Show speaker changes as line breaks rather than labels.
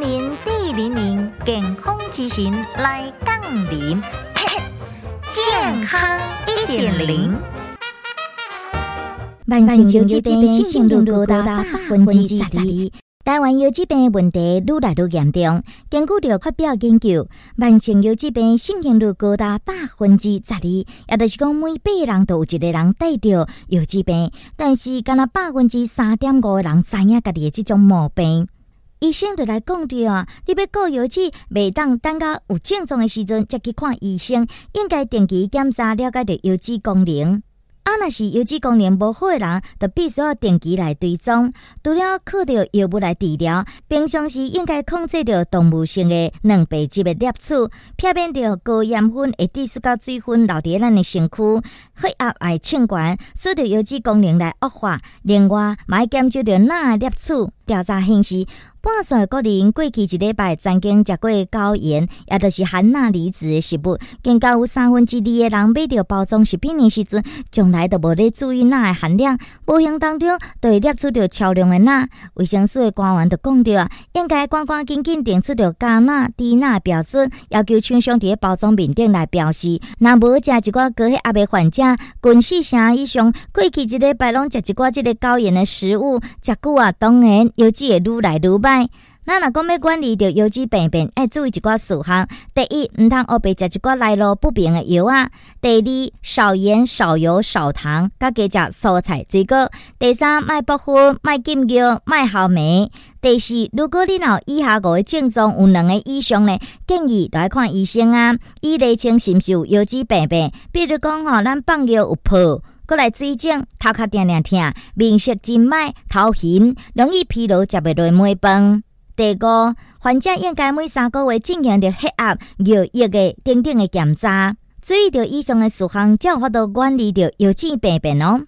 零零健康之行来杠铃，健康一点零。
慢性腰疾病新型率高达百分之十二，台湾腰疾病问题愈来愈严重。根据着发表研究，慢性腰疾病盛行率高达百分之十二，也就是讲每八人都有一个人带着腰疾病，但是敢若百分之三点五的人知影家己的这种毛病。医生就来讲着啊，你要顾腰子，袂当等到有症状的时阵才去看医生，应该定期检查，了解着腰子功能。啊，若是腰子功能无好的人，就必须要定期来追踪。除了靠着药物来治疗，平常时应该控制着动物性的蛋白质的摄取，避免着高盐分会滴出到水分留伫咱的身躯，血压爱清悬，使得腰子功能来恶化。另外，买减少着钠摄取，调查显示。半数国人过去一礼拜曾经食过高盐，也就是含钠离子的食物，更加有三分之二的人买着包装食品的时阵，从来都无咧注意钠的含量，无形当中都会摄取着超量的钠。卫生署的官员就讲着啊，应该赶赶紧紧定出着加钠、低钠标准，要求厂商伫包装面顶来表示。若无食一寡高血压的患者，近四成以上过去一礼拜拢食一寡即个高盐的食物，食久啊，当然腰子会愈来愈歹。那若讲要管理着腰子病变，爱注意一寡事项。第一，毋通黑白食一寡来路不明的药啊。第二，少盐、少油、少糖，加加食蔬菜水果。第三，卖部分、卖禁药、卖好梅。第四，如果你有以下五个症状有两个以上呢，建议都要看医生啊，以厘清是毋是有腰子病变。比如讲吼，咱放尿有破。过来水肿，头壳定定疼，面色真歹，头晕，容易疲劳，食袂落饭。第五，患者应该每三个月进行着血压、尿液的定点的检查，注意着以上的事项，才有法度管理着腰子病变哦。